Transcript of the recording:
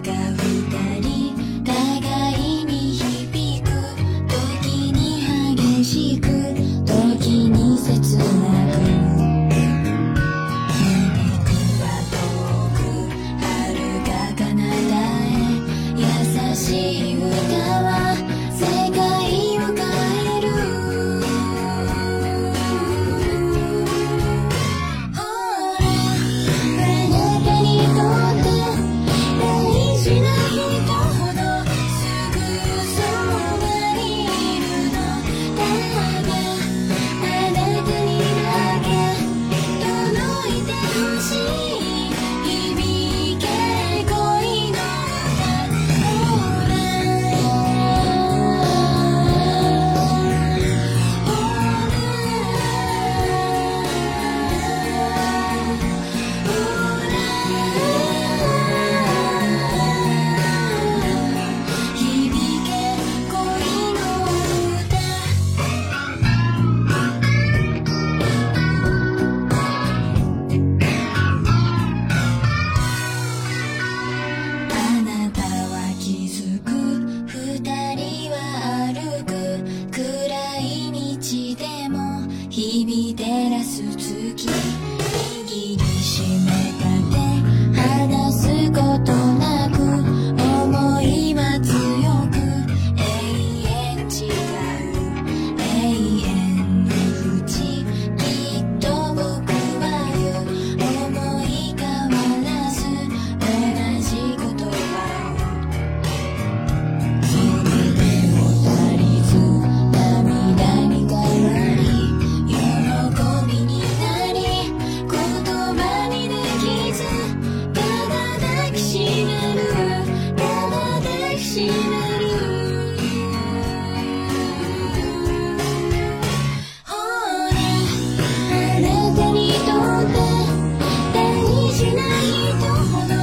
Gabriel. TV. 人